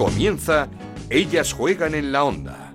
Comienza Ellas juegan en la onda.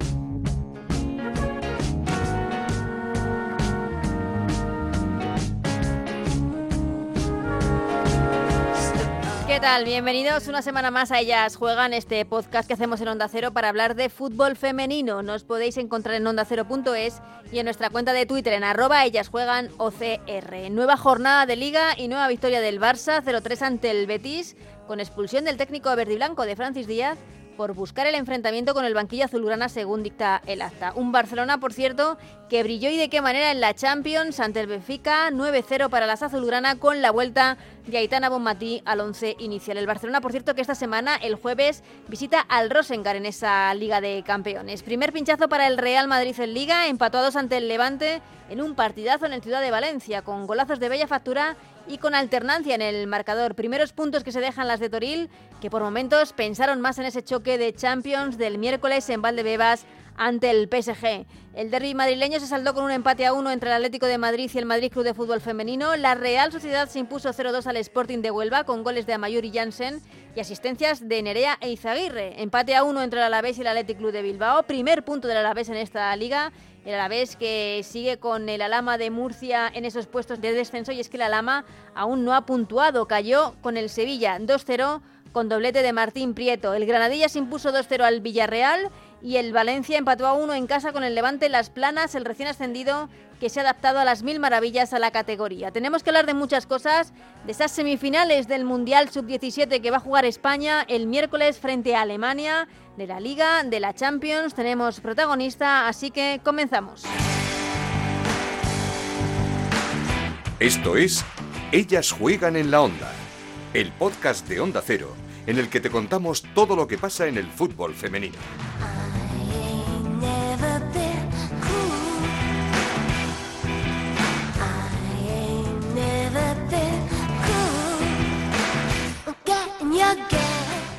¿Qué tal? Bienvenidos una semana más a Ellas Juegan, este podcast que hacemos en Onda Cero para hablar de fútbol femenino. Nos podéis encontrar en ondacero.es y en nuestra cuenta de Twitter en arroba Ellas Juegan OCR. Nueva jornada de Liga y nueva victoria del Barça 0-3 ante el Betis con expulsión del técnico verde y blanco de Francis Díaz por buscar el enfrentamiento con el banquillo azulgrana según dicta el acta. Un Barcelona, por cierto, que brilló y de qué manera en la Champions ante el Benfica, 9-0 para las azulgrana con la vuelta de Aitana Bonmatí al 11 inicial. El Barcelona, por cierto, que esta semana, el jueves, visita al Rosengar en esa Liga de Campeones. Primer pinchazo para el Real Madrid en Liga, empatados ante el Levante en un partidazo en el Ciudad de Valencia, con golazos de bella factura y con alternancia en el marcador. Primeros puntos que se dejan las de Toril, que por momentos pensaron más en ese choque de Champions del miércoles en Valdebebas ante el PSG. El derby madrileño se saldó con un empate a uno entre el Atlético de Madrid y el Madrid Club de Fútbol Femenino. La Real Sociedad se impuso 0-2 al Sporting de Huelva con goles de Amayur y Jansen y asistencias de Nerea e Izaguirre. Empate a uno entre el Alavés y el Atlético Club de Bilbao. Primer punto del Alavés en esta liga. El Alavés que sigue con el Alama de Murcia en esos puestos de descenso y es que el Alama aún no ha puntuado. Cayó con el Sevilla 2-0 con doblete de Martín Prieto. El Granadilla se impuso 2-0 al Villarreal y el Valencia empató a uno en casa con el Levante Las Planas, el recién ascendido que se ha adaptado a las mil maravillas a la categoría. Tenemos que hablar de muchas cosas, de esas semifinales del Mundial Sub-17 que va a jugar España el miércoles frente a Alemania, de la Liga, de la Champions, tenemos protagonista, así que comenzamos. Esto es Ellas juegan en la onda, el podcast de Onda Cero, en el que te contamos todo lo que pasa en el fútbol femenino.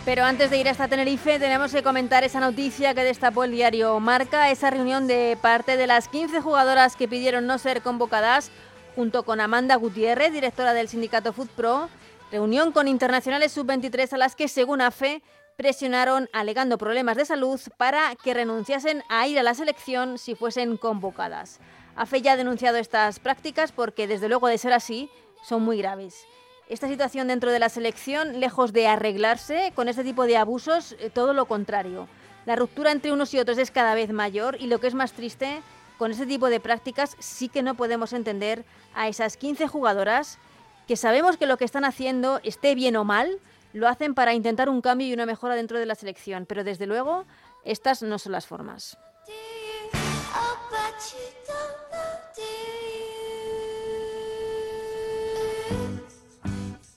Pero antes de ir hasta Tenerife tenemos que comentar esa noticia que destapó el diario Marca, esa reunión de parte de las 15 jugadoras que pidieron no ser convocadas junto con Amanda Gutiérrez, directora del sindicato Pro, reunión con internacionales sub-23 a las que, según AFE, presionaron alegando problemas de salud para que renunciasen a ir a la selección si fuesen convocadas. AFE ya ha denunciado estas prácticas porque, desde luego de ser así, son muy graves esta situación dentro de la selección, lejos de arreglarse con este tipo de abusos, eh, todo lo contrario. La ruptura entre unos y otros es cada vez mayor y lo que es más triste, con este tipo de prácticas sí que no podemos entender a esas 15 jugadoras que sabemos que lo que están haciendo, esté bien o mal, lo hacen para intentar un cambio y una mejora dentro de la selección, pero desde luego estas no son las formas.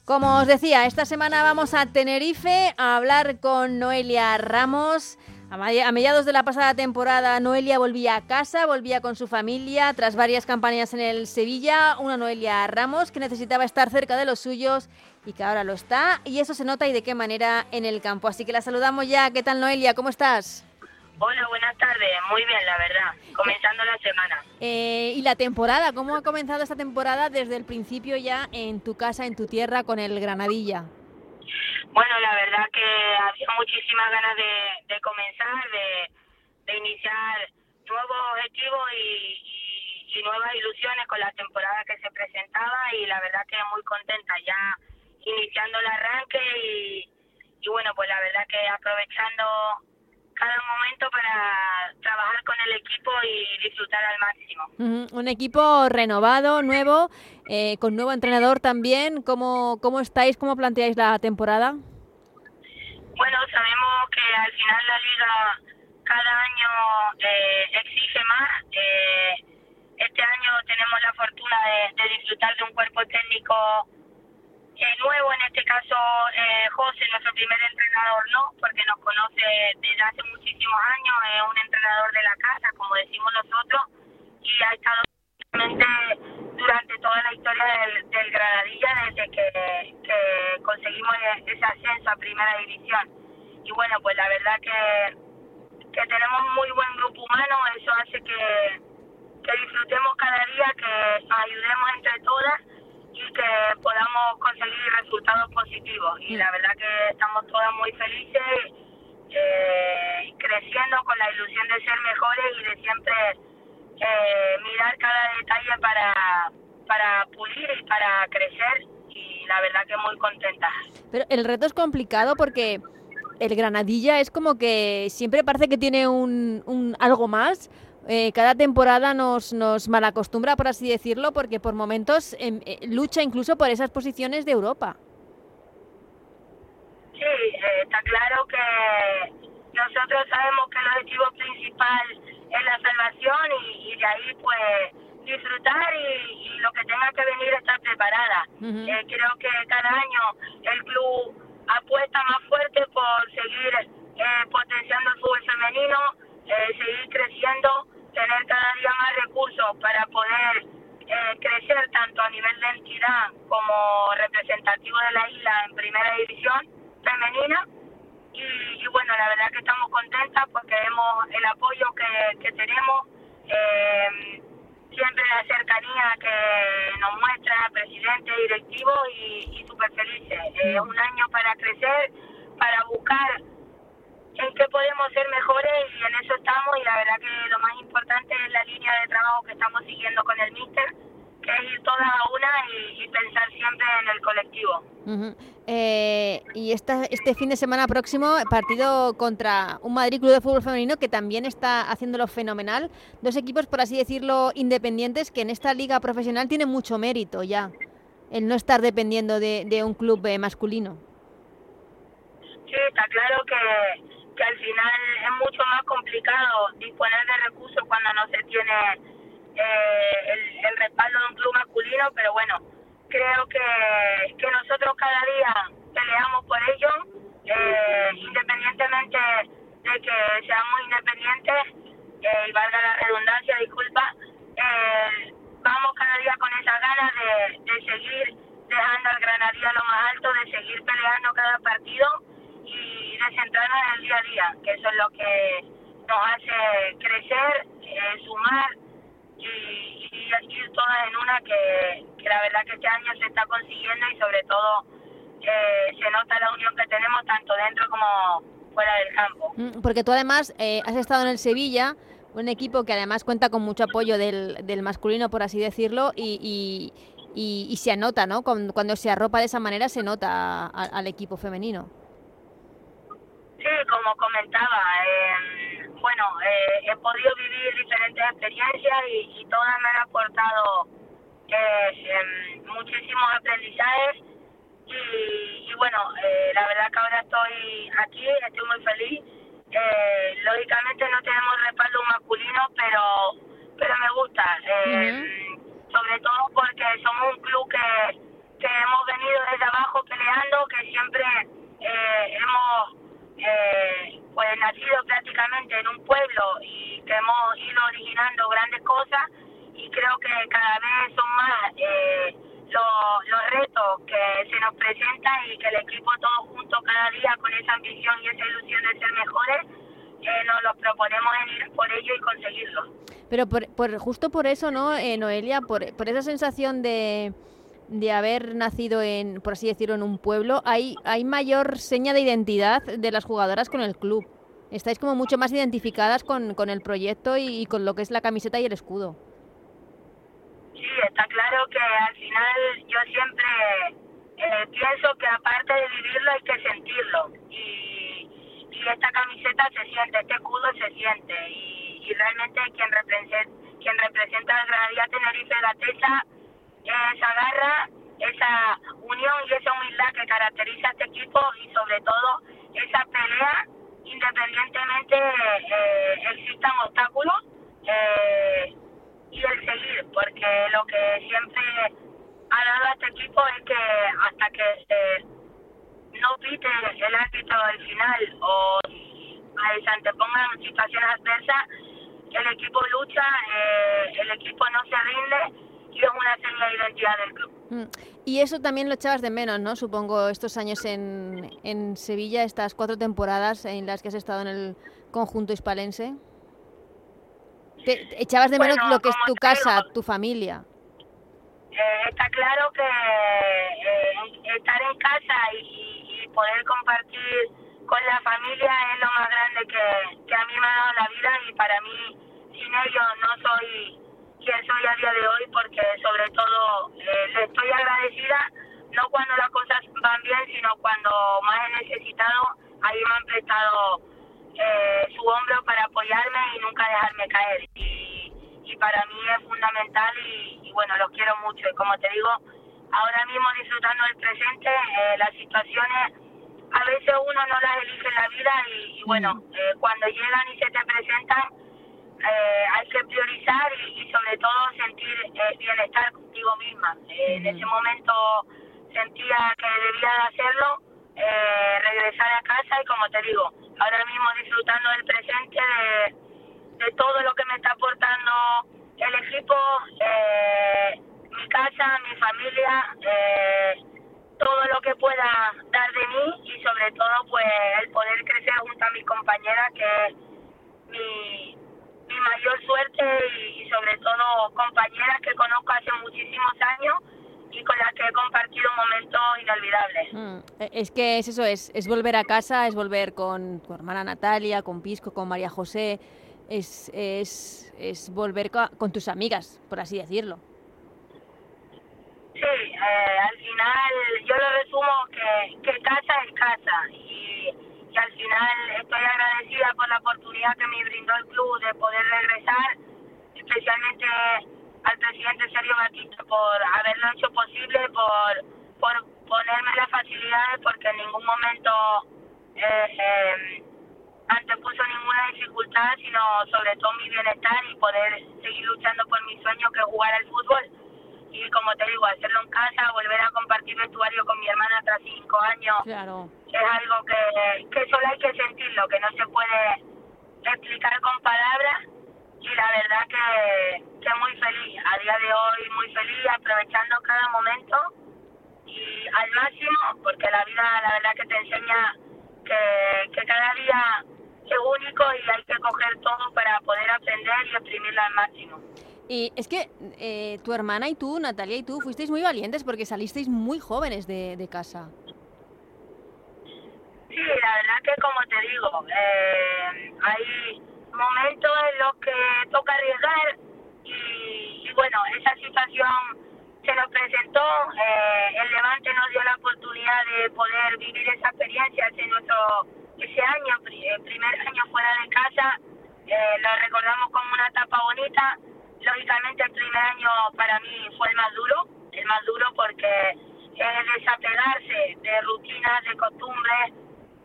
Como os decía, esta semana vamos a Tenerife a hablar con Noelia Ramos. A mediados de la pasada temporada, Noelia volvía a casa, volvía con su familia tras varias campañas en el Sevilla. Una Noelia Ramos que necesitaba estar cerca de los suyos y que ahora lo está. Y eso se nota y de qué manera en el campo. Así que la saludamos ya. ¿Qué tal, Noelia? ¿Cómo estás? Hola, buenas tardes. Muy bien, la verdad. Comenzando la semana. Eh, ¿Y la temporada? ¿Cómo ha comenzado esta temporada desde el principio ya en tu casa, en tu tierra, con el Granadilla? Bueno, la verdad que había muchísimas ganas de, comenzar, de, iniciar nuevos objetivos y, nuevas ilusiones con la temporada que se presentaba y la verdad que muy contenta ya iniciando el arranque y, y bueno, pues la verdad que aprovechando cada momento para trabajar con el equipo y disfrutar al máximo. Un equipo renovado, nuevo, eh, con nuevo entrenador también. ¿Cómo, ¿Cómo estáis? ¿Cómo planteáis la temporada? Bueno, sabemos que al final la liga cada año eh, exige más. Eh, este año tenemos la fortuna de, de disfrutar de un cuerpo técnico eh, nuevo, en este caso eh, José, nuestro primer entrenador, no, porque nos conoce desde hace muchísimos años, es un entrenador de la casa, como decimos nosotros, y ha estado durante toda la historia del, del Granadilla desde que, conseguimos e-, ese ascenso a primera división. Y bueno, pues la verdad que, que tenemos muy buen grupo humano, eso hace que, que disfrutemos cada día, que nos ayudemos entre todas y que podamos conseguir resultados positivos. Y la verdad que estamos todas muy felices eh, creciendo con la ilusión de ser mejores y de siempre eh, mirar cada detalle para, para pulir y para crecer y la verdad que muy contenta. Pero el reto es complicado porque el Granadilla es como que siempre parece que tiene un, un algo más. Eh, cada temporada nos, nos malacostumbra, por así decirlo, porque por momentos em, eh, lucha incluso por esas posiciones de Europa. Sí, eh, está claro que nosotros sabemos que el objetivo principal es la salvación y, y de ahí pues disfrutar y, y, lo que tenga que venir estar preparada. eh, creo que cada año el club apuesta más fuerte por seguir eh, potenciando el fútbol femenino, eh, seguir creciendo, tener cada día más recursos para poder eh, crecer tanto a nivel de entidad como representativo de la isla en primera división femenina. Y, y bueno, la verdad que estamos contentas porque vemos el apoyo que, que tenemos. Eh, siempre la cercanía que nos muestra presidente, directivo y, y súper felices. Es eh, un año para crecer, para buscar en qué podemos ser mejores y en eso estamos y la verdad que lo más importante es la línea de trabajo que estamos siguiendo con el míster, que es ir todas a una y, y pensar siempre en el colectivo. Uh -huh. eh, y esta, este fin de semana próximo, partido contra un Madrid Club de Fútbol Femenino que también está haciéndolo fenomenal. Dos equipos, por así decirlo, independientes que en esta liga profesional tienen mucho mérito ya, el no estar dependiendo de, de un club eh, masculino. Sí, está claro que, que al final es mucho más complicado disponer de recursos cuando no se tiene eh, el, respaldo de un club masculino, pero bueno, creo que, que nosotros cada día peleamos por ello, eh, independientemente de que seamos independientes, eh, y valga la redundancia, disculpa, eh, vamos cada día con esas ganas de, de seguir dejando al Granadilla lo más alto, de seguir peleando cada partido y centrarnos en el día a día, que eso es lo que nos hace crecer, eh, sumar y, y, ir todas en una que, que, la verdad que este año se está consiguiendo y sobre todo eh, se nota la unión que tenemos tanto dentro como fuera del campo. Porque tú además eh, has estado en el Sevilla, un equipo que además cuenta con mucho apoyo del, del masculino, por así decirlo, y, y, y, y se anota, ¿no? Cuando, cuando, se arropa de esa manera se nota a, a, al equipo femenino. Sí, como comentaba, eh, bueno, eh, he podido vivir diferentes experiencias y, y todas me han aportado eh, muchísimos aprendizajes y, y bueno, eh, la verdad que ahora estoy aquí, estoy muy feliz. Eh, lógicamente no tenemos respaldo masculino, pero pero me gusta, eh, uh -huh. sobre todo porque somos un club que, que hemos venido desde abajo peleando, que siempre eh, hemos eh, pues nacido prácticamente en un pueblo y que hemos ido originando grandes cosas y creo que cada vez son más eh, los, los retos que se nos presentan y que el equipo todo junto cada día con esa ambición y esa ilusión de ser mejores eh, nos los proponemos en ir por ello y conseguirlo. Pero por, por justo por eso, ¿no, eh, Noelia? Por, por esa sensación de de haber nacido en, por así decirlo, en un pueblo, hay, hay mayor seña de identidad de las jugadoras con el club. Estáis como mucho más identificadas con, con el proyecto y, con lo que es la camiseta y el escudo. Sí, está claro que al final yo siempre eh, pienso que aparte de vivirlo hay que sentirlo. Y, esta camiseta se siente, este escudo se siente. Y, y realmente quien representa, quien representa al Granadilla Tenerife Gatesa esa garra, esa unión y esa humildad que caracteriza a este equipo y sobre todo esa pelea independientemente eh, existan obstáculos eh, y el seguir, porque lo que siempre ha dado a este equipo es que hasta que eh, no pite el árbitro del final o se antepongan situaciones adversas, el equipo lucha, eh, el equipo no se rinde de identidad del club. Mm. Y eso también lo echabas de menos, ¿no? Supongo estos años en, en Sevilla, estas cuatro temporadas en las que has estado en el conjunto hispalense. ¿Te echabas de bueno, menos lo que es tu casa, digo, tu familia? Eh, está claro que eh, estar en casa y, y, poder compartir con la familia es lo más grande que, que a mí me ha dado la vida y para mí sin ellos no soy quien soy a día de hoy porque sobre todo eh, le estoy agradecida no cuando las cosas van bien sino cuando más he necesitado ahí me han prestado eh, su hombro para apoyarme y nunca dejarme caer y, y para mí es fundamental y, y bueno los quiero mucho y como te digo ahora mismo disfrutando del presente eh, las situaciones a veces uno no las elige en la vida y, y bueno Mm. eh, cuando llegan y se te presentan eh, hay que priorizar y, y sobre todo sentir eh, bienestar contigo misma. Eh, En ese momento sentía que debía de hacerlo, eh, regresar a casa y como te digo, ahora mismo disfrutando del presente, de, de todo lo que me está aportando el equipo, eh, mi casa, mi familia, eh, todo lo que pueda dar de mí y sobre todo pues el poder crecer junto a mis compañeras que es mi, mi mayor suerte y, y sobre todo compañeras que conozco hace muchísimos años y con las que he compartido momentos inolvidables. Mm, eh, Es que es eso, es, es volver a casa, es volver con tu hermana Natalia, con Pisco, con María José, es, es, es volver co- con tus amigas, por así decirlo. Sí, eh, al final yo lo resumo que, que casa es casa y, al final estoy agradecida por la oportunidad que me brindó el club de poder regresar, especialmente al presidente Sergio Batista por haberlo hecho posible, por, por ponerme las facilidades porque en ningún momento eh, eh, antepuso ninguna dificultad, sino sobre todo mi bienestar y poder seguir luchando por mi sueño que es jugar al fútbol y como te digo, hacerlo en casa, volver a compartir vestuario con mi hermana tras cinco años, Claro. es algo que, que solo hay que sentirlo, que no se puede explicar con palabras y la verdad que, que muy feliz, a día de hoy muy feliz, aprovechando cada momento y al máximo, porque la vida la verdad que te enseña que, que cada día es único y hay que coger todo para poder aprender y exprimirlo al máximo. Y es que eh, tu hermana y tú, Natalia y tú, fuisteis muy valientes porque salisteis muy jóvenes de, de casa. Sí, la verdad que como te digo, eh, hay momentos en los que toca arriesgar y, bueno, esa situación se nos presentó, eh, el Levante nos dio la oportunidad de poder vivir esa experiencia ese nuestro ese año, el primer año fuera de casa, eh, lo recordamos como una etapa bonita, lógicamente el primer año para mí fue el más duro, el más duro porque es desapegarse de rutinas, de costumbres,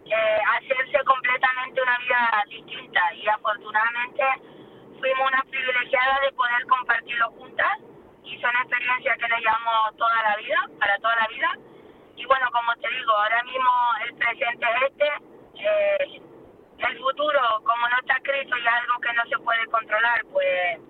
eh, hacerse completamente una vida distinta y afortunadamente fuimos unas privilegiadas de poder compartirlo juntas y son experiencias que le llevamos toda la vida, para toda la vida. Y bueno, como te digo, ahora mismo el presente es este, eh, el futuro, como no está escrito y algo que no se puede controlar, pues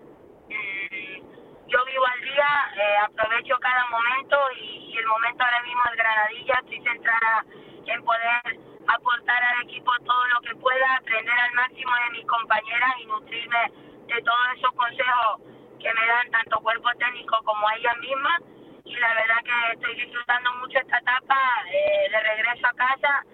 mm, yo vivo al día, eh, aprovecho cada momento y, y el momento ahora mismo es Granadilla, estoy centrada en poder aportar al equipo todo lo que pueda, aprender al máximo de mis compañeras y nutrirme de todos esos consejos que me dan tanto cuerpo técnico como ellas mismas. Y la verdad que estoy disfrutando mucho esta etapa eh, de regreso a casa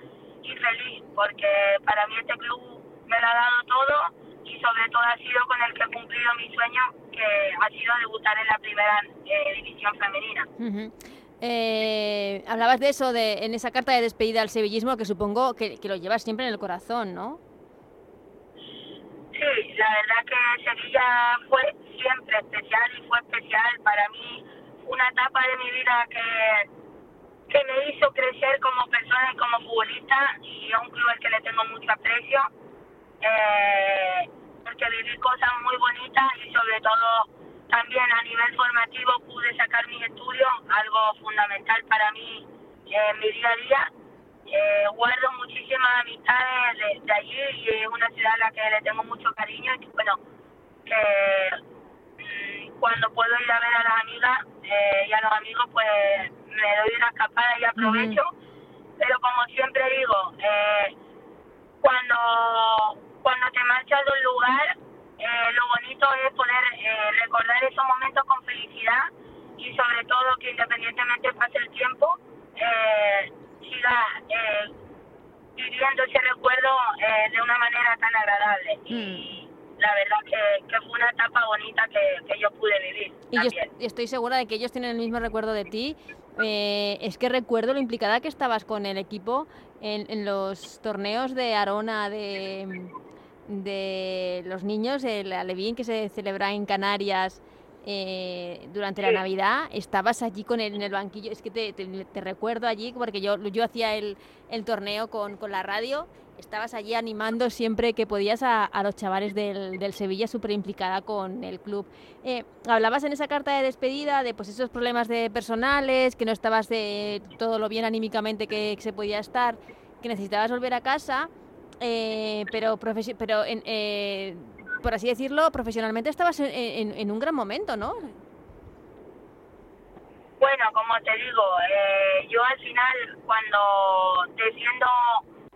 y feliz porque para mí este club me lo ha dado todo y sobre todo ha sido con el que he cumplido mi sueño que ha sido debutar en la primera eh, división femenina. Eh, hablabas de eso, de, en esa carta de despedida al sevillismo, que supongo que, que lo llevas siempre en el corazón, ¿no? Sí, la verdad que Sevilla fue siempre especial y fue especial para mí, una etapa de mi vida que, que me hizo crecer como persona y como futbolista y es un club al que le tengo mucho aprecio, eh, porque viví cosas muy bonitas y sobre todo también a nivel formativo pude sacar mis estudios, algo fundamental para mí en mi día a día. Eh, guardo muchísimas amistades de, de allí y es una ciudad a la que le tengo mucho cariño y que, bueno, que mm, cuando puedo ir a ver a las amigas eh, y a los amigos pues me doy una escapada y aprovecho, pero como siempre digo, eh, cuando, cuando te marchas de un lugar, eh, lo bonito es poder eh, recordar esos momentos con felicidad y sobre todo que independientemente pase el tiempo, eh, siga eh, viviendo ese recuerdo de una manera tan agradable. Y mm. la verdad que, que, fue una etapa bonita que, que yo pude vivir. Y también. yo estoy segura de que ellos tienen el mismo recuerdo de ti. Eh, es que recuerdo lo implicada que estabas con el equipo en, en los torneos de Arona de, de los niños, el Alevín que se celebra en Canarias eh, durante la Navidad, estabas allí con él en el banquillo. Es que te, te, recuerdo allí porque yo, yo hacía el, el torneo con, con, la radio. Estabas allí animando siempre que podías a, a los chavales del, del Sevilla, súper implicada con el club. Eh, hablabas en esa carta de despedida de pues esos problemas de personales, que no estabas de todo lo bien anímicamente que, que se podía estar, que necesitabas volver a casa. Eh, pero pero en, eh, por así decirlo, profesionalmente estabas en, en, un gran momento, ¿no? Bueno, como te digo, eh, yo al final cuando defiendo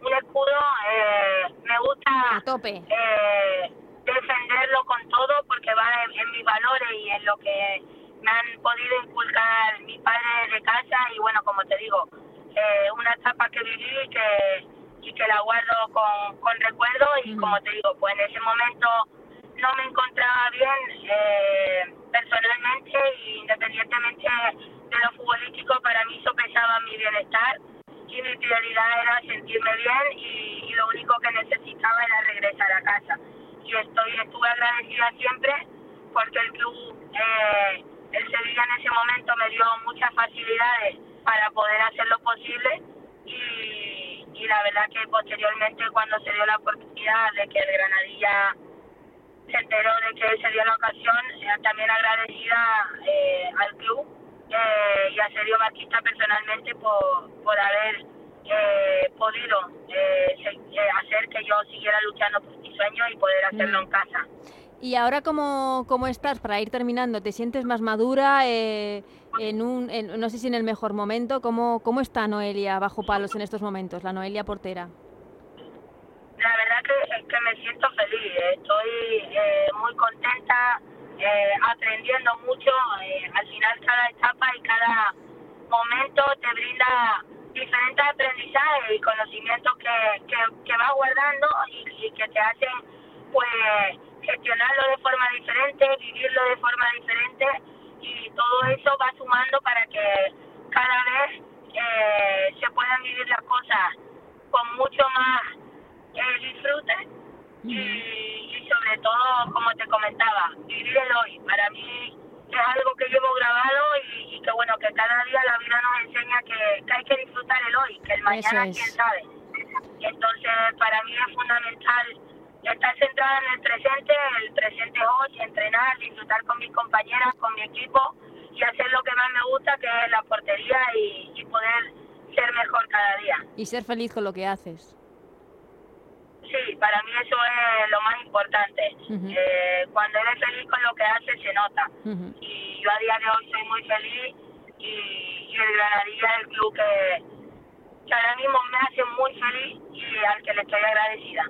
un escudo eh, me gusta A tope. Eh, defenderlo con todo porque va en, mis valores y en lo que me han podido inculcar mis padres de casa y bueno, como te digo, eh, una etapa que viví que y que la guardo con, con recuerdo y como te digo, pues en ese momento no me encontraba bien eh, personalmente y independientemente de lo futbolístico, para mí eso pesaba mi bienestar y mi prioridad era sentirme bien y, lo único que necesitaba era regresar a casa. Y estoy estuve agradecida siempre porque el club, eh, el Sevilla en ese momento me dio muchas facilidades para poder hacer lo posible y, y la verdad que posteriormente cuando se dio la oportunidad de que el Granadilla se enteró de que se dio la ocasión, eh, también agradecida eh, al club eh, y a Sergio Batista personalmente por, por haber podido hacer que yo siguiera luchando por mi sueño y poder hacerlo en casa. ¿Y ahora cómo, cómo estás? Para ir terminando, ¿te sientes más madura? En un, no sé si en el mejor momento. ¿Cómo, ¿Cómo está Noelia bajo palos en estos momentos, la Noelia portera? La verdad que, que me siento feliz, estoy eh, muy contenta, eh, aprendiendo mucho. Eh, al final cada etapa y cada momento te brinda diferentes aprendizajes y conocimientos que, que, que vas guardando y, y que te hacen pues gestionarlo de forma diferente, vivirlo de forma diferente y todo eso va sumando para que cada vez eh, se puedan vivir las cosas con mucho más eh, disfrute y, y, sobre todo, como te comentaba, vivir el hoy. Para mí es algo que llevo grabado y, y que bueno, que cada día la vida nos enseña que, que hay que disfrutar el hoy, que el mañana quién sabe. Entonces, para mí es fundamental estar centrada en el presente, el presente hoy, entrenar, disfrutar con mis compañeras, con mi equipo y hacer lo que más me gusta, que es la portería y, y poder ser mejor cada día. Y ser feliz con lo que haces sí, para mí eso es lo más importante. eh, cuando eres feliz con lo que haces, se nota. Y yo a día de hoy soy muy feliz y, y el Granadilla es el club que, que ahora mismo me hace muy feliz y al que le estoy agradecida.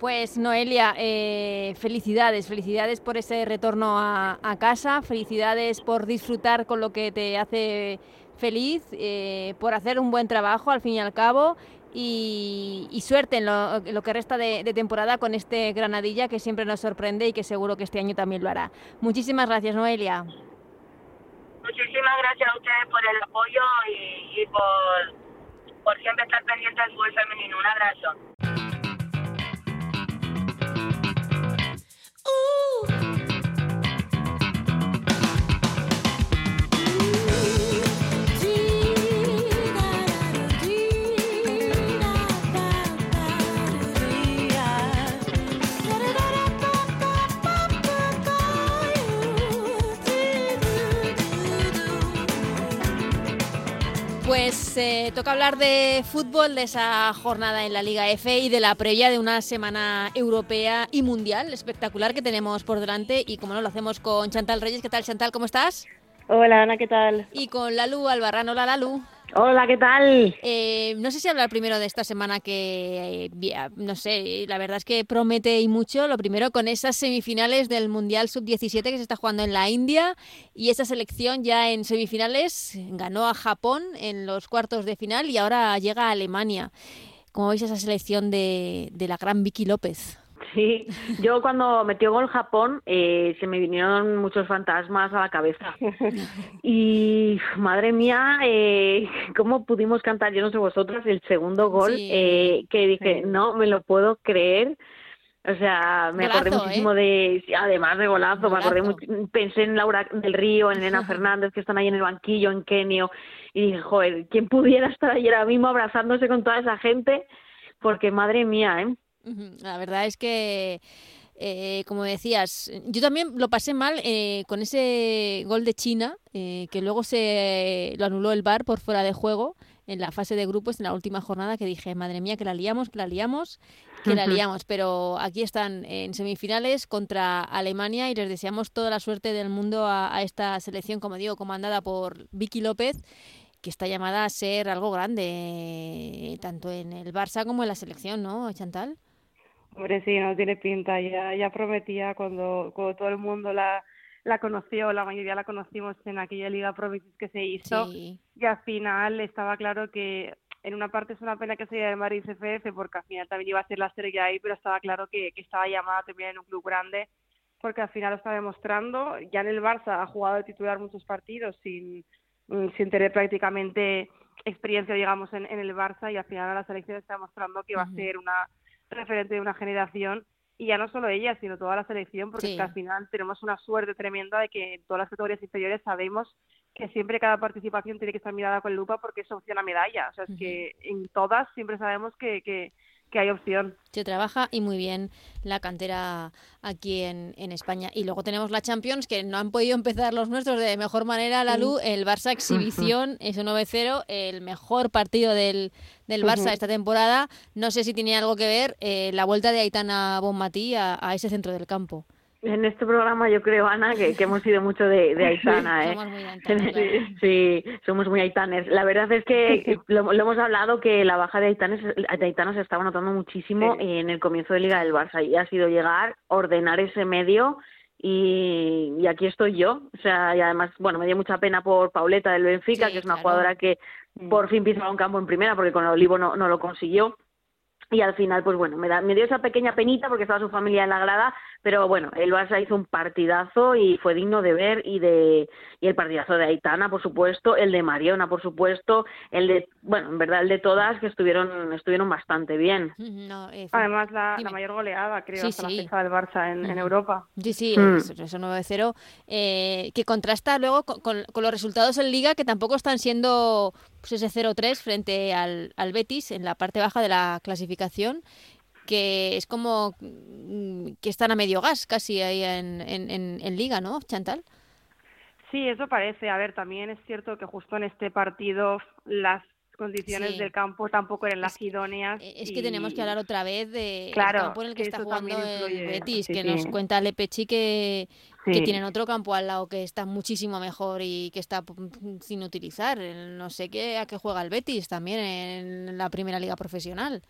Pues Noelia, eh, felicidades, felicidades por ese retorno a, casa, felicidades por disfrutar con lo que te hace feliz, eh, por hacer un buen trabajo al fin y al cabo y, suerte en lo, lo, que resta de, temporada con este Granadilla que siempre nos sorprende y que seguro que este año también lo hará. Muchísimas gracias, Noelia. Muchísimas gracias a ustedes por el apoyo y, por, por siempre estar pendientes del fútbol femenino. Un abrazo. Uh. Pues eh, toca hablar de fútbol, de esa jornada en la Liga F y de la previa de una semana europea y mundial espectacular que tenemos por delante. Y como no, lo hacemos con Chantal Reyes. ¿Qué tal, Chantal? ¿Cómo estás? Hola, Ana, ¿qué tal? Y con Lalu Albarrán. Hola, Lalu. Hola, ¿qué tal? Eh, no sé si hablar primero de esta semana que, eh, no sé, la verdad es que promete y mucho. Lo primero con esas semifinales del Mundial Sub-17 que se está jugando en la India y esa selección ya en semifinales ganó a Japón en los cuartos de final y ahora llega a Alemania. ¿Cómo veis esa selección de, de la gran Vicky López? Sí, yo cuando metió gol Japón eh, se me vinieron muchos fantasmas a la cabeza. Y madre mía, eh, ¿cómo pudimos cantar, yo no sé vosotras, el segundo gol? Eh, que dije, no me lo puedo creer. O sea, me acordé muchísimo de, además de golazo, me acordé pensé en Laura del Río, en Elena Fernández, que están ahí en el banquillo, en Kenio, y dije, joder, ¿quién pudiera estar ahí ahora mismo abrazándose con toda esa gente? Porque madre mía, ¿eh? La verdad es que, eh, como decías, yo también lo pasé mal eh, con ese gol de China, eh, que luego se lo anuló el VAR por fuera de juego en la fase de grupos, en la última jornada, que dije, madre mía, que la liamos, que la liamos, que la liamos. Pero aquí están en semifinales contra Alemania y les deseamos toda la suerte del mundo a, a esta selección, como digo, comandada por Vicky López que está llamada a ser algo grande, tanto en el Barça como en la selección, ¿no, Chantal? Hombre, sí, no tiene pinta. Ya, ya prometía cuando, cuando todo el mundo la, la conoció, la mayoría la conocimos en aquella Liga Provinces que se hizo. Y al final estaba claro que en una parte es una pena que se haya el Madrid CFF porque al final también iba a ser la estrella ahí, pero estaba claro que, que estaba llamada terminar en un club grande porque al final lo está demostrando. Ya en el Barça ha jugado de titular muchos partidos sin, sin tener prácticamente experiencia, digamos, en, en el Barça y al final a la selección está demostrando que va a ser una referente de una generación y ya no solo ella, sino toda la selección, porque al final tenemos una suerte tremenda de que en todas las categorías inferiores sabemos que siempre cada participación tiene que estar mirada con lupa porque es opción a medalla. O sea, es que en todas siempre sabemos que, que, que hay opción. Se trabaja y muy bien la cantera aquí en, España. Y luego tenemos la Champions, que no han podido empezar los nuestros de mejor manera, la luz, el Barça exhibición, ese 9-0, el mejor partido del, del Barça esta temporada. No sé si tiene algo que ver eh, la vuelta de Aitana Bonmatí a, a ese centro del campo. En este programa yo creo, Ana, que, hemos sido mucho de, de Aitana. ¿eh? Somos muy Sí, somos muy Aitanes. La verdad es que lo, hemos hablado que la baja de Aitanes, Aitana se estaba notando muchísimo en el comienzo de Liga del Barça y ha sido llegar, ordenar ese medio y, y, aquí estoy yo. O sea, y además, bueno, me dio mucha pena por Pauleta del Benfica, que es una jugadora que por fin pisaba un campo en primera porque con el Olivo no, no lo consiguió y al final pues bueno me da me dio esa pequeña penita porque estaba su familia en la grada pero bueno el Barça hizo un partidazo y fue digno de ver y de y el partidazo de Aitana por supuesto el de Mariona por supuesto el de bueno en verdad el de todas que estuvieron estuvieron bastante bien. Eh, además la, mayor goleada creo hasta la fecha del Barça en, Europa. Sí sí mm. eso 9-0 eh, que contrasta luego con, con, los resultados en Liga que tampoco están siendo pues ese 0-3 frente al, al Betis en la parte baja de la clasificación que es como mm, que están a medio gas casi ahí en, en, en, liga, ¿no, Chantal? Sí, eso parece. A ver, también es cierto que justo en este partido las condiciones del campo tampoco eran las idóneas. E, es que tenemos que hablar otra vez de campo en el que, está jugando el Betis, que nos cuenta Lepechi que, que tienen otro campo al lado que está muchísimo mejor y que está sin utilizar. No sé qué a qué juega el Betis también en la primera liga profesional.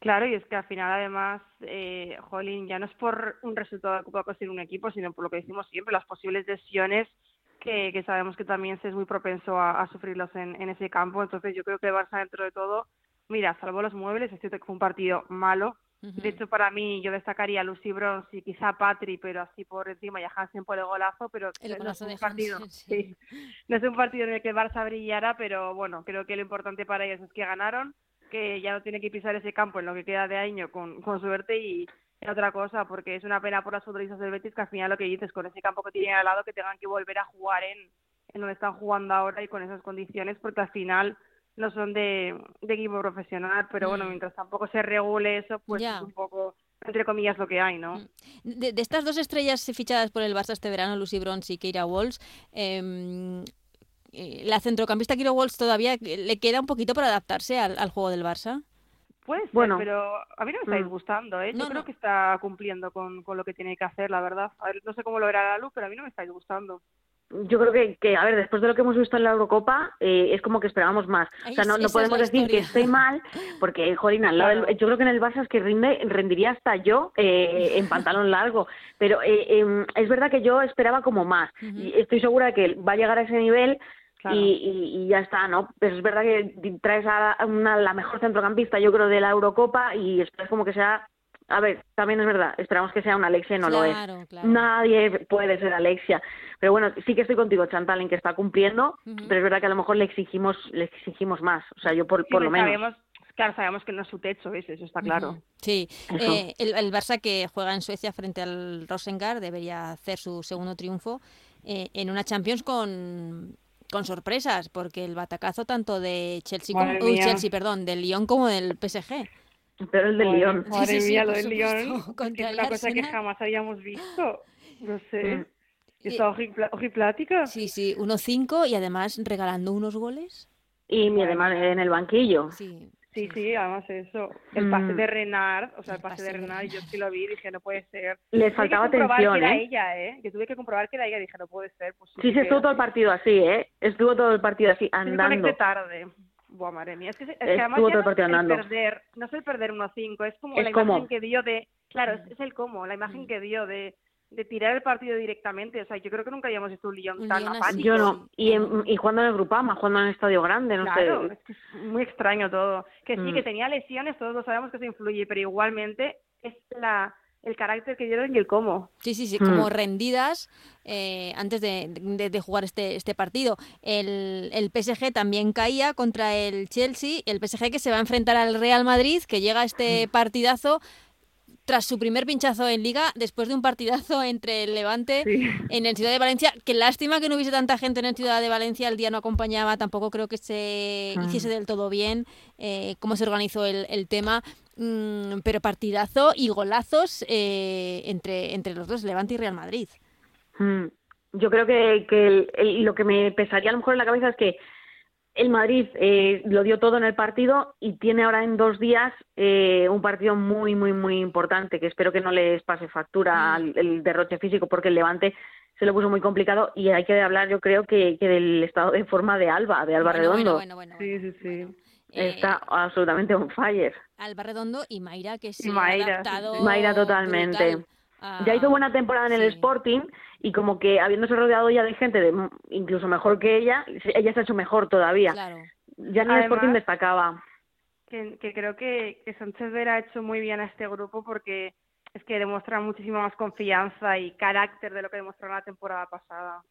Claro, y es que al final además, eh, Jolín, ya no es por un resultado que pueda conseguir un equipo, sino por lo que decimos siempre, las posibles lesiones que, sabemos que también se es muy propenso a, sufrirlos en, ese campo. Entonces yo creo que Barça dentro de todo, mira, salvo los muebles, es cierto que fue un partido malo. De hecho, para mí yo destacaría a Lucy Bronze y quizá Patri, pero así por encima y a Hansen por el golazo, pero no es un partido. No es un partido en el que el Barça brillara, pero bueno, creo que lo importante para ellos es que ganaron, que ya no tiene que pisar ese campo en lo que queda de año con, con suerte y, otra cosa, porque es una pena por las futbolistas del Betis que al final lo que dices, con ese campo que tienen al lado, que tengan que volver a jugar en, en donde están jugando ahora y con esas condiciones, porque al final no son de, de equipo profesional, pero bueno, mm. mientras tampoco se regule eso, pues es un poco entre comillas lo que hay, ¿no? Mm. De, estas dos estrellas fichadas por el Barça este verano, Lucy Bronze y Keira Walsh, eh, la centrocampista Keira Walsh todavía le queda un poquito para adaptarse al, al juego del Barça. Pues bueno, pero a mí no me está mm. disgustando, ¿eh? Yo creo que está cumpliendo con, con, lo que tiene que hacer, la verdad. A ver, no sé cómo lo verá la luz, pero a mí no me está disgustando. Yo creo que, que, a ver, después de lo que hemos visto en la Eurocopa, eh, es como que esperábamos más. o sea, no, no podemos decir que estoy mal, porque, jolín, al lado yo creo que en el Barça es que rinde, rendiría hasta yo eh, en pantalón largo. Pero eh, em, es verdad que yo esperaba como más. Y estoy segura de que va a llegar a ese nivel y, ya está, ¿no? Pero es verdad que traes a una, la mejor centrocampista, yo creo, de la Eurocopa y esperas como que sea a ver, también es verdad, esperamos que sea una Alexia y no lo es. Nadie puede ser Alexia. Pero bueno, sí que estoy contigo, Chantal, en que está cumpliendo, pero es verdad que a lo mejor le exigimos le exigimos más. O sea, yo por, por lo menos. claro, sabemos que no es su techo, eso está claro. Sí, eh, el, el, Barça que juega en Suecia frente al Rosengard debería hacer su segundo triunfo eh, en una Champions con con sorpresas, porque el batacazo tanto de Chelsea, como, Chelsea, perdón, del Lyon como del PSG. Pero el del Lyon. Madre mía, lo del Lyon. Es una cosa que jamás habíamos visto. No sé. Mm. Y está ojiplática. Sí, sí, 1-5 y además regalando unos goles. Y mi además en el banquillo. Sí. Sí, sí, además eso. El pase mm. de Renard, o sea, el, pase, de Renard, yo sí lo vi, dije, no puede ser. Le faltaba atención, que era ¿eh? ella, ¿eh? Que tuve que comprobar que era ella, dije, no puede ser. Pues sí, se estuvo todo el partido así, ¿eh? Estuvo todo el partido así, andando. Sí, tarde. Buah, madre mía. Es que, es que además ya no es perder, no es el perder 1-5, es como la imagen que dio de... Claro, es, el cómo, la imagen que dio de de tirar el partido directamente. O sea, yo creo que nunca habíamos visto un Lyon tan apático. Yo no. Y, en, y jugando en el Grupama, jugando en el estadio grande, no claro, sé. Es que es muy extraño todo. Que sí, que mm. tenía lesiones, todos lo sabemos que eso influye, pero igualmente es la el carácter que dieron y el cómo. Sí, sí, sí, como hmm. rendidas eh, antes de, de, jugar este, este partido. El, el, PSG también caía contra el Chelsea, el PSG que se va a enfrentar al Real Madrid, que llega a este hmm. partidazo tras su primer pinchazo en Liga, después de un partidazo entre el Levante en el Ciudad de Valencia. Qué lástima que no hubiese tanta gente en el Ciudad de Valencia, el día no acompañaba, tampoco creo que se hmm. hiciese del todo bien eh, cómo se organizó el, el tema. Mm, pero partidazo y golazos eh, entre, entre los dos, Levante y Real Madrid. Mm, yo creo que, que lo que me pesaría a lo mejor en la cabeza es que el Madrid eh, lo dio todo en el partido y tiene ahora en dos días eh, un partido muy, muy, muy importante que espero que no les pase factura mm. el derroche físico porque el Levante se lo puso muy complicado y hay que hablar yo creo que, que del estado de forma de Alba, de Alba Redondo. sí, sí, sí. Está absolutamente on fire. Alba Redondo y Mayra, que se ha adaptado Mayra totalmente. Ya hizo buena temporada en el Sporting y como que habiéndose rodeado ya de gente de incluso mejor que ella, ella se ha hecho mejor todavía. Ya en el Sporting destacaba. Que, que creo que, que Sánchez Vera ha hecho muy bien a este grupo porque es que demuestra muchísima más confianza y carácter de lo que demostró en la temporada pasada.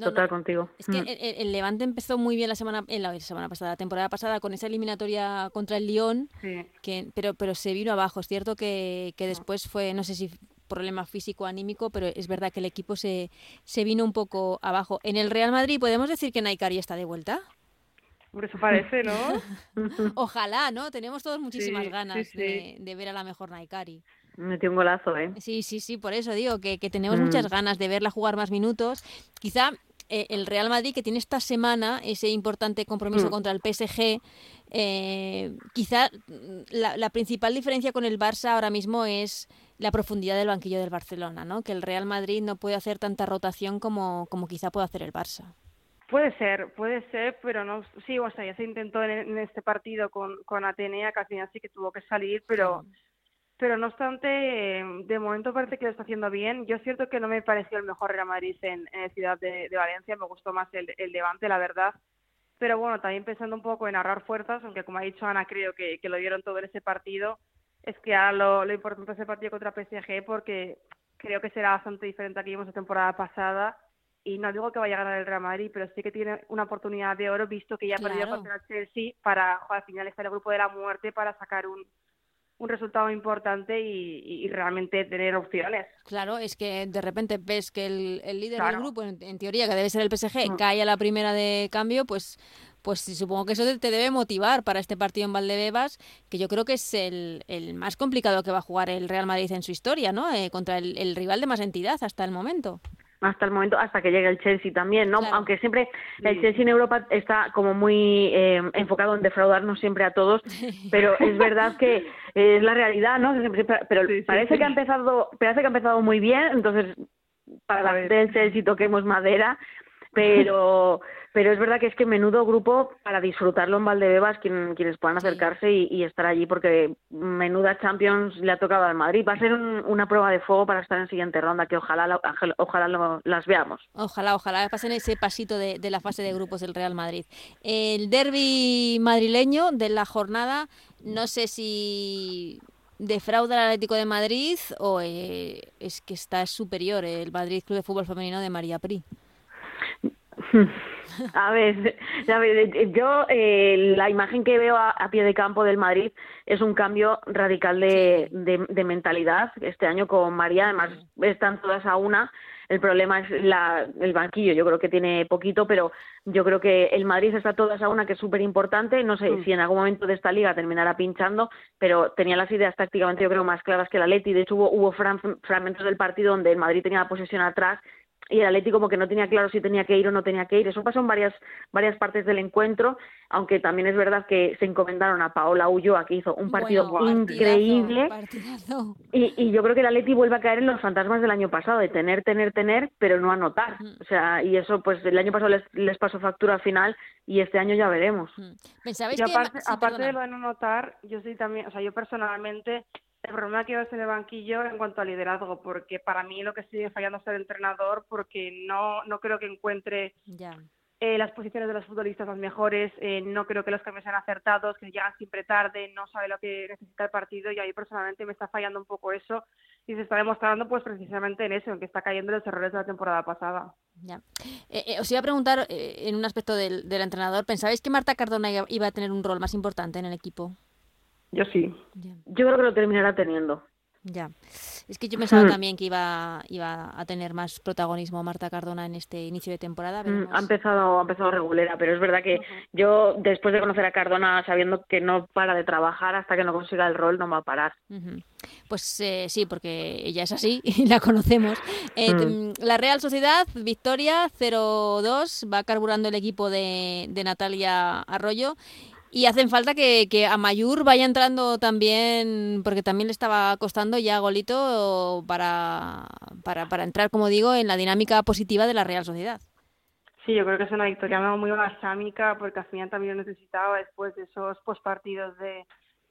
Total contigo. Es que mm. el, Levante empezó muy bien la semana, en la semana pasada, la temporada pasada, con esa eliminatoria contra el Lyon, que, pero, pero se vino abajo. Es cierto que, que después fue, no sé si problema físico anímico, pero es verdad que el equipo se, se vino un poco abajo. En el Real Madrid, ¿podemos decir que Naikari está de vuelta? Por eso parece, ¿no? Ojalá, ¿no? Tenemos todos muchísimas ganas De, de, ver a la mejor Naikari. Metió un golazo, ¿eh? Sí, sí, sí, por eso digo que, que tenemos muchas mm. ganas de verla jugar más minutos. Quizá eh, el Real Madrid, que tiene esta semana ese importante compromiso mm. contra el PSG, eh, quizá la, principal diferencia con el Barça ahora mismo es la profundidad del banquillo del Barcelona, ¿no? Que el Real Madrid no puede hacer tanta rotación como, como quizá puede hacer el Barça. Puede ser, puede ser, pero no, sí, o sea, ya se intentó en, este partido con, con Atenea, que al final sí que tuvo que salir, pero pero no obstante, de momento parece que lo está haciendo bien. Yo es cierto que no me pareció el mejor Real Madrid en, en Ciudad de, Valencia, me gustó más el, el Levante, la verdad. Pero bueno, también pensando un poco en ahorrar fuerzas, aunque como ha dicho Ana, creo que, que lo dieron todo en ese partido, es que ahora lo, lo importante es el partido contra PSG porque creo que será bastante diferente a que vimos la temporada pasada. Y no digo que vaya a ganar el Real Madrid, pero sí que tiene una oportunidad de oro, visto que ya ha perdido contra el Chelsea para, al final estar el grupo de la muerte para sacar un, un resultado importante y, realmente tener opciones. Claro, es que de repente ves que el, líder del grupo, en, teoría que debe ser el PSG, mm. cae a la primera de cambio, pues pues supongo que eso te debe motivar para este partido en Valdebebas, que yo creo que es el, el más complicado que va a jugar el Real Madrid en su historia, ¿no? Eh, contra el rival de más entidad hasta el momento hasta el momento, hasta que llegue el Chelsea también, ¿no? Aunque siempre el Chelsea en Europa está como muy eh, enfocado en defraudarnos siempre a todos, pero es verdad que es la realidad, ¿no? Pero parece que ha empezado, parece que ha empezado muy bien, entonces para la del Chelsea toquemos madera, pero pero es verdad que es que menudo grupo para disfrutarlo en Valdebebas quien, quienes puedan acercarse y, estar allí porque menuda Champions le ha tocado al Madrid. Va a ser una prueba de fuego para estar en siguiente ronda que ojalá ojalá las veamos. Ojalá, ojalá pasen ese pasito de, de la fase de grupos del Real Madrid. El derby madrileño de la jornada, no sé si defrauda al Atlético de Madrid o eh, es que está superior el Madrid Club de Fútbol Femenino de María Pri. A ver, yo eh, la imagen que veo a, pie de campo del Madrid es un cambio radical de, de, mentalidad. Este año con María, además están todas a una. El problema es la, el banquillo. Yo creo que tiene poquito, pero yo creo que el Madrid está todas a una, que es súper importante. No sé mm. si en algún momento de esta liga terminará pinchando, pero tenía las ideas tácticamente, yo creo, más claras que la Leti. De hecho, hubo, hubo fragmentos del partido donde el Madrid tenía la posesión atrás y el Atlético como que no tenía claro si tenía que ir o no tenía que ir. Eso pasó en varias, varias partes del encuentro, aunque también es verdad que se encomendaron a Paola Ulloa, que hizo un partido increíble. Y, y, yo creo que el Atleti vuelve a caer en los fantasmas del año pasado, de tener, tener, tener, pero no anotar. O sea, y eso pues el año pasado les, les pasó factura al final y este año ya veremos. y aparte, aparte de lo de no anotar, yo sí también, o sea, yo personalmente el problema que es en el banquillo en cuanto a liderazgo, porque para mí lo que sigue fallando es el entrenador, porque no, no creo que encuentre eh, las posiciones de los futbolistas las mejores, eh, no creo que los cambios sean acertados, que llegan siempre tarde, no sabe lo que necesita el partido y ahí personalmente me está fallando un poco eso y se está demostrando pues precisamente en eso, en que está cayendo los errores de la temporada pasada. Ya. Eh, os iba a preguntar en un aspecto del, del entrenador, ¿pensabais que Marta Cardona iba a tener un rol más importante en el equipo? Yo sí. Yo creo que lo terminará teniendo. Ya. Es que yo pensaba mm. también que iba, iba a tener más protagonismo Marta Cardona en este inicio de temporada. Mm, ha empezado, ha empezado regulera, pero es verdad que yo, después de conocer a Cardona, sabiendo que no para de trabajar hasta que no consiga el rol, no va a parar. Pues eh, sí, porque ella es así y la conocemos. Eh, mm. La Real Sociedad, victoria 0-2, va carburando el equipo de, de Natalia Arroyo y hacen falta que, que Amayur vaya entrando también, porque también le estaba costando ya golito para, para, para entrar, como digo, en la dinámica positiva de la Real Sociedad. Sí, yo creo que es una victoria muy balsámica, porque al final también lo necesitaba después de esos postpartidos de,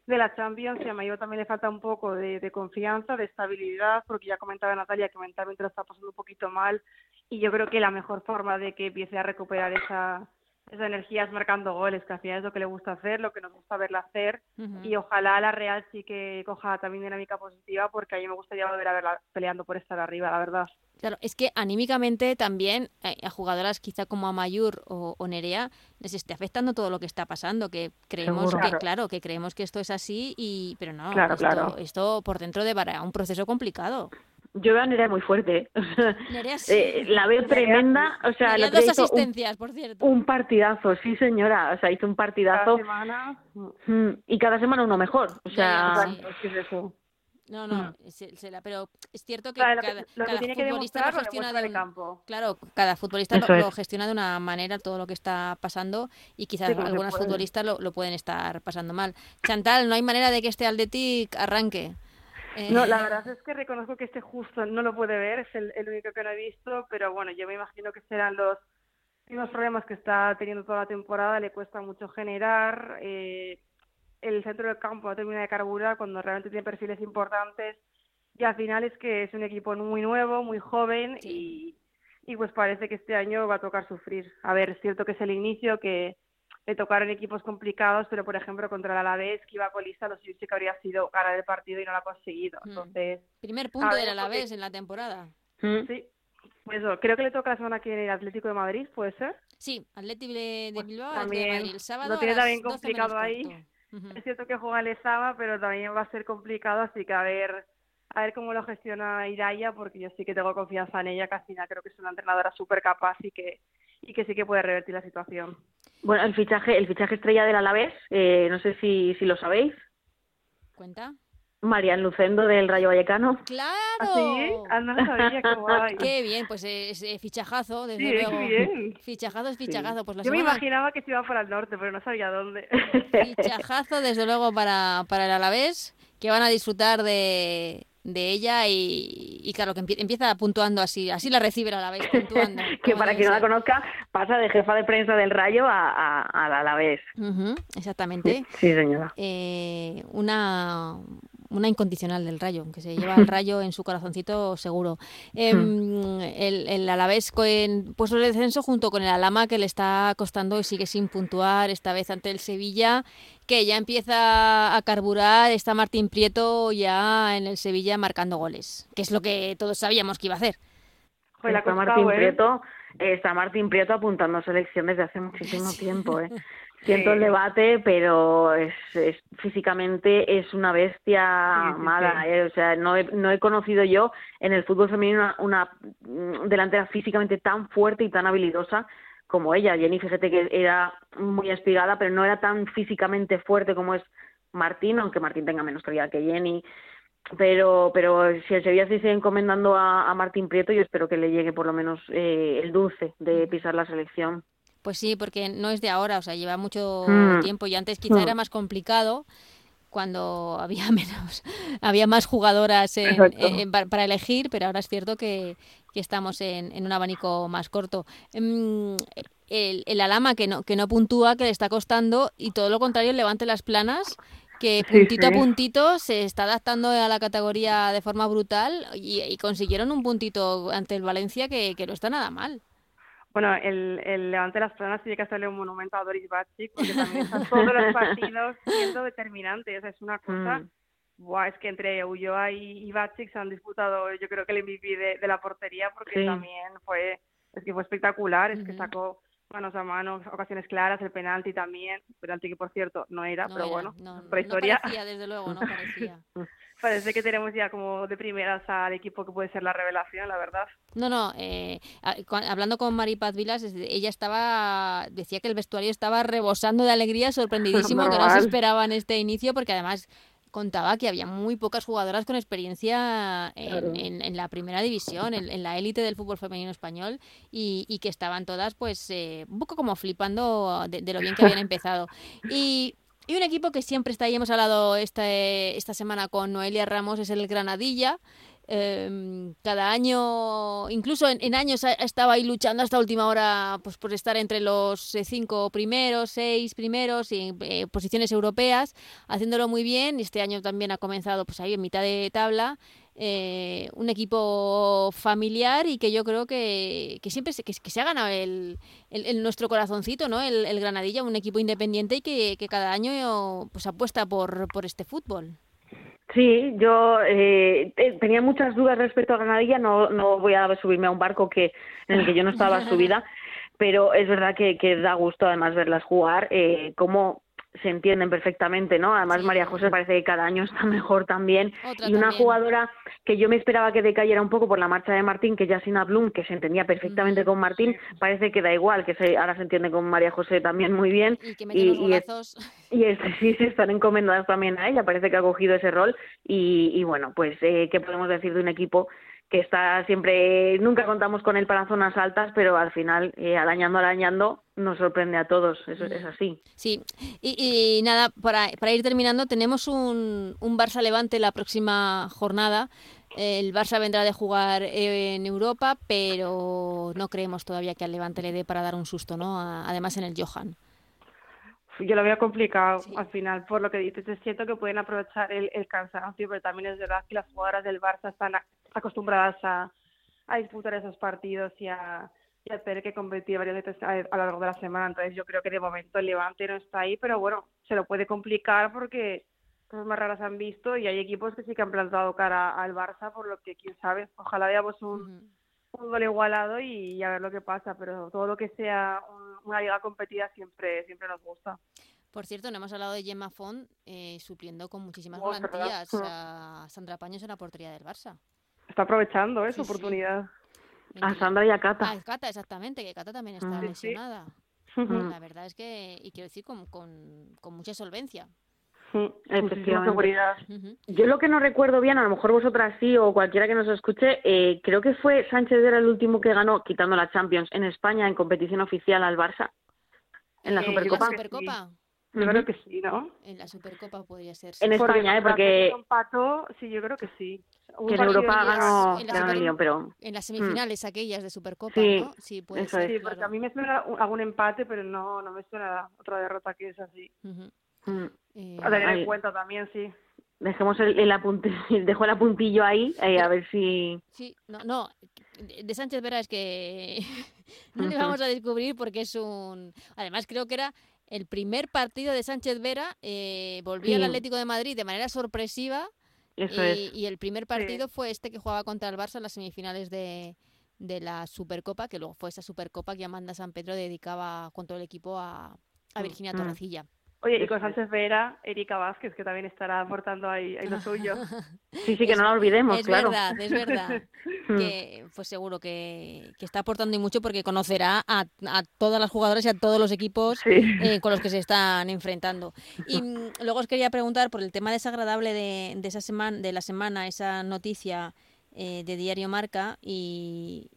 de la Champions y a Mayor también le falta un poco de, de, confianza, de estabilidad, porque ya comentaba Natalia que mentalmente lo está pasando un poquito mal y yo creo que la mejor forma de que empiece a recuperar esa, esa energía es marcando goles, que al final es lo que le gusta hacer, lo que nos gusta verla hacer. Y ojalá la Real sí que coja también dinámica positiva porque a mí me gustaría volver a verla peleando por estar arriba, la verdad. Claro, es que anímicamente también eh, a jugadoras quizá como Amayur o, o Nerea les esté afectando todo lo que está pasando, que creemos que claro. que creemos que esto es así y pero no, esto, esto por dentro de un proceso complicado yo veo a Nerea muy fuerte. Eh, la veo tremenda. O sea, la dos asistencias, un, por cierto. Un partidazo, sí, señora. O sea, hizo un partidazo. Cada semana. Mm, y cada semana uno mejor. O sea, es eso. No, no, mm. pero es cierto que cada, futbolista lo gestiona de campo. Claro, cada futbolista lo, gestiona de una manera todo lo que está pasando y quizás algunos futbolistas lo, lo, pueden estar pasando mal. Chantal, no hay manera de que este Aldetic arranque. No, la eh, verdad es que reconozco que este justo no lo puede ver, es el, único que no he visto, pero bueno, yo me imagino que serán los mismos problemas que está teniendo toda la temporada, le cuesta mucho generar, eh, el centro del campo no termina de carburar cuando realmente tiene perfiles importantes y al final es que es un equipo muy nuevo, muy joven y, y pues parece que este año va a tocar sufrir. A ver, es cierto que es el inicio, que le tocaron equipos complicados, pero por ejemplo contra el Alavés, que iba colista, lo sí que habría sido cara del partido y no lo ha conseguido. Mm. Entonces, Primer punto del Alavés en la temporada. Mm. Sí. Pues eso, creo que le toca la semana que viene el Atlético de Madrid, ¿puede ser? Sí, Atlético de, pues Bilbao, también, el sábado. Lo tiene también complicado ahí. Es cierto que juega el Lezama, pero también va a ser complicado, así que a ver a ver cómo lo gestiona Iraya, porque yo sí que tengo confianza en ella, que creo que es una entrenadora súper capaz y que, y que sí que puede revertir la situación. Bueno, el fichaje, el fichaje estrella del Alavés, eh, no sé si, si lo sabéis. ¿Cuenta? Marian Lucendo del Rayo Vallecano. ¡Claro! ¿Ah, sí? Ah, no sabía, qué guay. Qué bien, pues es, fichajazo, desde sí, luego. Bien. Fichajazo es fichajazo. Pues la Yo me imaginaba que se iba para el norte, pero no sabía dónde. Fichajazo, desde luego, para, para el Alavés, que van a disfrutar de, de ella y, claro, que empieza puntuando así, así la recibe a la vez, puntuando. que para quien no la conozca, pasa de jefa de prensa del Rayo a, a, la vez. exactamente. Sí, señora. Eh, una, una incondicional del Rayo, que se lleva el Rayo en su corazoncito seguro. Em, el, el, Alavés en puesto de descenso junto con el Alama que le está costando y sigue sin puntuar, esta vez ante el Sevilla, que ya empieza a carburar, está Martín Prieto ya en el Sevilla marcando goles, que es lo que todos sabíamos que iba a hacer. está Martín Prieto, está Martín Prieto apuntando a selección desde hace muchísimo tiempo, ¿eh? Siento el debate, pero es, físicamente es una bestia mala. ¿eh? O sea, no he, no he conocido yo en el fútbol femenino una, mm, delantera físicamente tan fuerte y tan habilidosa como ella. Jenny, fíjate que era muy espigada, pero no era tan físicamente fuerte como es Martín, aunque Martín tenga menos calidad que Jenny. Pero, pero si el Sevilla se sigue encomendando a, Martín Prieto, yo espero que le llegue por lo menos eh, el dulce de pisar la selección. Pues sí, porque no es de ahora, o sea, lleva mucho mm. tiempo y antes quizá era mm. más complicado cuando había menos, había más jugadoras para elegir, pero ahora es cierto que, estamos en, un abanico más corto. Em, el, el, Alama que no, que no puntúa, que le está costando, y todo lo contrario, el Levante las Planas, que puntito a puntito se está adaptando a la categoría de forma brutal y, consiguieron un puntito ante el Valencia que, que no está nada mal. Bueno, el, el Levante de las Planas tiene que hacerle un monumento a Doris Batchik porque también están todos los partidos siendo determinantes. Es una cosa... Mm. es que entre Ulloa y, y se han disputado yo creo que el MVP de, la portería porque también fue es que fue espectacular, es que sacó manos a manos, ocasiones claras, el penalti también, penalti que por cierto no era, pero bueno, historia. parecía, desde luego, no parecía. Parece que tenemos ya como de primeras al equipo que puede ser la revelación, la verdad. No, no, eh, hablando con Mari Paz Vilas, ella estaba, decía que el vestuario estaba rebosando de alegría, sorprendidísimo, que no se esperaba en este inicio, porque además contaba que había muy pocas jugadoras con experiencia en, la primera división, en, la élite del fútbol femenino español, y, que estaban todas pues eh, un poco como flipando de, de, lo bien que habían empezado. Y y un equipo que siempre está ahí, hemos hablado esta, esta semana con Noelia Ramos, es el Granadilla. Em, cada año, incluso en, años estaba ahí luchando hasta última hora pues, por estar entre los eh, cinco primeros, seis primeros y eh, posiciones europeas, haciéndolo muy bien. Este año también ha comenzado pues ahí en mitad de tabla eh, un equipo familiar y que yo creo que, que siempre se, que, se ha ganado el, el, nuestro corazoncito, ¿no? El, el, Granadilla, un equipo independiente y que, que cada año pues apuesta por, por este fútbol. Sí, yo eh, tenía muchas dudas respecto a Granadilla, no, no voy a subirme a un barco que en el que yo no estaba subida, pero es verdad que, que da gusto además verlas jugar, eh, como se entienden perfectamente, ¿no? Además, María José parece que cada año está mejor también. y una jugadora que yo me esperaba que decayera un poco por la marcha de Martín, que Yasina Blum, que se entendía perfectamente con Martín, parece que da igual, que se, ahora se entiende con María José también muy bien. Y que y, y, este, sí, se están encomendadas también a ella, parece que ha cogido ese rol. Y, y bueno, pues, eh, ¿qué podemos decir de un equipo que está siempre, nunca contamos con él para zonas altas, pero al final, eh, arañando, arañando, nos sorprende a todos, eso es así. Sí, y, nada, para, para, ir terminando, tenemos un, un Barça Levante la próxima jornada. El Barça vendrá de jugar en Europa, pero no creemos todavía que al Levante le dé para dar un susto, ¿no? Además en el Johan yo lo veo complicado al final, por lo que dices. Es cierto que pueden aprovechar el, el cansancio, pero también es verdad que las jugadoras del Barça están acostumbradas a, a disputar esos partidos y a, y a tener que competir varias veces a, lo largo de la semana. Entonces yo creo que de momento el Levante no está ahí, pero bueno, se lo puede complicar porque cosas más raras han visto y hay equipos que sí que han plantado cara al Barça, por lo que quién sabe. Ojalá veamos un, un igualado y, a ver lo que pasa, pero todo lo que sea una liga competida siempre, siempre nos gusta. Por cierto, no hemos hablado de Gemma Font eh, supliendo con muchísimas garantías a Sandra Paños en la portería del Barça. Está aprovechando esa oportunidad. A Sandra y a Cata. A Cata, exactamente, que Cata también está lesionada. La verdad es que, y quiero decir, con, con, con mucha solvencia. Yo lo que no recuerdo bien, a lo mejor vosotras sí o cualquiera que nos escuche, eh, creo que fue Sánchez era el último que ganó, quitando la Champions, en España en competición oficial al Barça, en la eh, Supercopa. ¿La Supercopa? Yo creo que sí, ¿no? En la Supercopa podría ser. En España, ¿eh? Porque... Empató, sí, yo creo que sí. que en Europa ganó, en, pero... En las semifinales aquellas de Supercopa, sí, ¿no? Sí, puede ser, sí porque a mí me suena algún empate, pero no, no me suena otra derrota que es así. Uh a tener en cuenta también, sí. Dejemos el, el dejo el apuntillo ahí, eh, a ver si... Sí, no, no, de Sánchez Vera es que no le vamos a descubrir porque es un... Además creo que era el primer partido de Sánchez Vera, eh, volvió al Atlético de Madrid de manera sorpresiva y, el primer partido fue este que jugaba contra el Barça en las semifinales de, de la Supercopa, que luego fue esa Supercopa que Amanda San Pedro dedicaba con todo el equipo a, a Virginia mm. Oye, y con Sánchez Vera, Erika Vázquez, que también estará aportando ahí, lo suyo. Sí, sí, que no lo olvidemos, es claro. Es verdad, es verdad. que, pues seguro que, que, está aportando y mucho porque conocerá a, a, todas las jugadoras y a todos los equipos eh, con los que se están enfrentando. Y mm, luego os quería preguntar por el tema desagradable de, de, esa semana, de la semana, esa noticia eh, de Diario Marca y,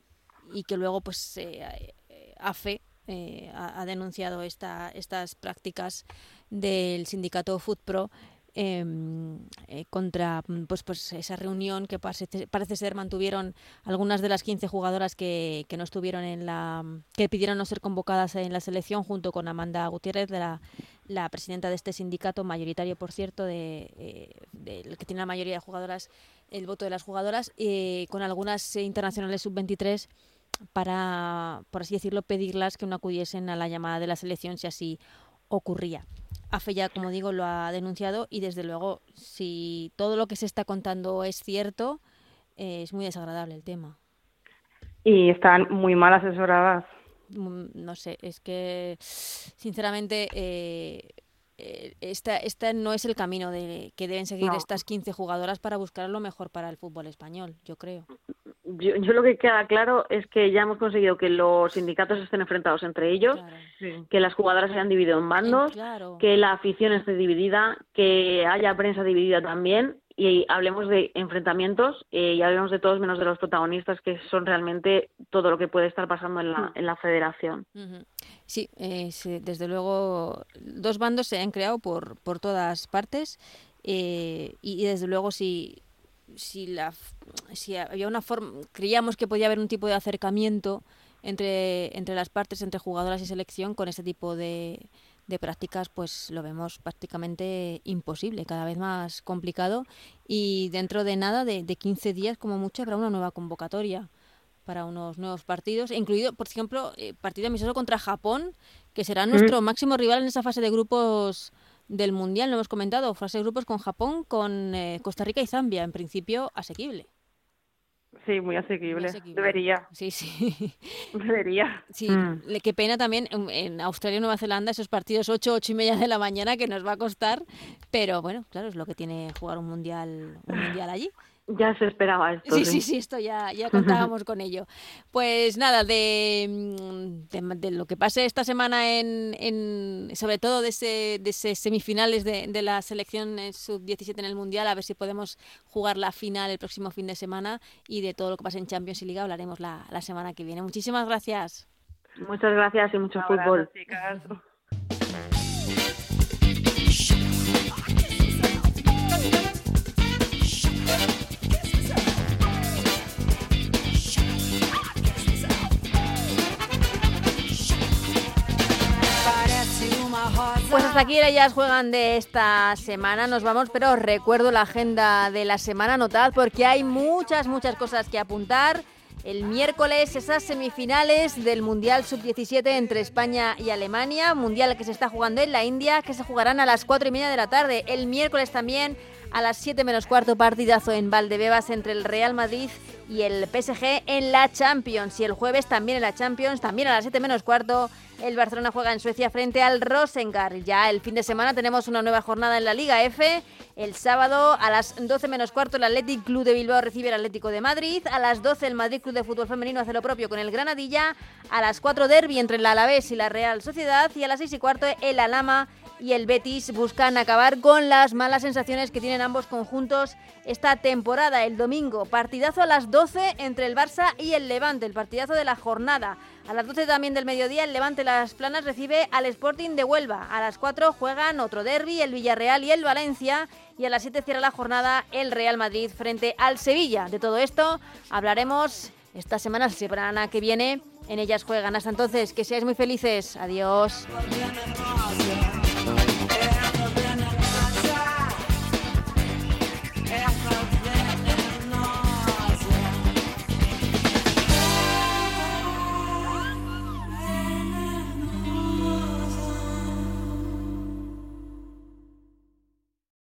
y que luego pues eh, AFE eh, ha, denunciado esta, estas prácticas del sindicato FoodPro em, eh, contra pues, pues esa reunión que parece, parece, ser mantuvieron algunas de las 15 jugadoras que, que, no estuvieron en la que pidieron no ser convocadas en la selección junto con Amanda Gutiérrez de la, la presidenta de este sindicato mayoritario por cierto de, eh, que tiene la mayoría de jugadoras el voto de las jugadoras eh, con algunas internacionales sub 23 para, por así decirlo, pedirlas que no acudiesen a la llamada de la selección si así ocurría. AFE ya, como digo, lo ha denunciado y desde luego, si todo lo que se está contando es cierto, eh, es muy desagradable el tema. Y están muy mal asesoradas. Mm, no sé, es que sinceramente eh, eh, esta, esta no es el camino de, que deben seguir estas 15 jugadoras para buscar lo mejor para el fútbol español, yo creo. Yo, yo, lo que queda claro es que ya hemos conseguido que los sindicatos estén enfrentados entre ellos, que las jugadoras se hayan dividido en bandos, que la afición esté dividida, que haya prensa dividida también y hablemos de enfrentamientos eh, y hablemos de todos menos de los protagonistas que son realmente todo lo que puede estar pasando en la, mm. en la federación. Sí, desde luego dos bandos se han creado por, por todas partes eh, y, desde luego si, si, la, si había una forma, creíamos que podía haber un tipo de acercamiento entre, entre las partes, entre jugadoras y selección con ese tipo de, de prácticas pues lo vemos prácticamente imposible, cada vez más complicado. Y dentro de nada, de, de 15 días como mucho, habrá una nueva convocatoria para unos nuevos partidos, incluido, por ejemplo, eh, partido amistoso contra Japón, que será nuestro máximo rival en esa fase de grupos del Mundial, lo hemos comentado, fase de grupos con Japón, con eh, Costa Rica y Zambia, en principio asequible. Sí, muy asequible. Debería. Sí, sí. Debería. Sí, mm. qué pena también en Australia y Nueva Zelanda esos partidos 8, 8 y media de la mañana que nos va a costar, pero bueno, claro, es lo que tiene jugar un mundial, un mundial allí. Ya se esperaba esto. Sí, sí, sí, esto ya, ya contábamos con ello. Pues nada, de, mm, de, lo que pase esta semana en, en sobre todo de ese, de ese semifinales de, de la selección sub-17 en el Mundial, a ver si podemos jugar la final el próximo fin de semana y de todo lo que pase en Champions y Liga hablaremos la, la semana que viene. Muchísimas gracias. Muchas gracias y mucho fútbol. Pues hasta aquí ellas juegan de esta semana. Nos vamos, pero os recuerdo la agenda de la semana. Notad porque hay muchas, muchas cosas que apuntar. El miércoles esas semifinales del Mundial Sub-17 entre España y Alemania. Mundial que se está jugando en la India, que se jugarán a las 4 y media de la tarde. El miércoles también a las 7 menos cuarto partidazo en Valdebebas entre el Real Madrid y el PSG en la Champions. Y el jueves también en la Champions, también a las 7 menos cuarto, el Barcelona juega en Suecia frente al Rosengar. Ya el fin de semana tenemos una nueva jornada en la Liga F. El sábado a las 12 menos cuarto el Athletic Club de Bilbao recibe al Atlético de Madrid. A las 12 el Madrid Club de Fútbol Femenino hace lo propio con el Granadilla. A las 4 derby entre el Alavés y la Real Sociedad. Y a las 6 y cuarto el Alama y el Betis buscan acabar con las malas sensaciones que tienen ambos conjuntos esta temporada. El domingo, partidazo a las 12 entre el Barça y el Levante, el partidazo de la jornada. A las 12 también del mediodía, el Levante Las Planas recibe al Sporting de Huelva. A las 4 juegan otro derby, el Villarreal y el Valencia. Y a las 7 cierra la jornada el Real Madrid frente al Sevilla. De todo esto hablaremos esta semana, la semana que viene. En ellas juegan. Hasta entonces, que seáis muy felices. Adiós.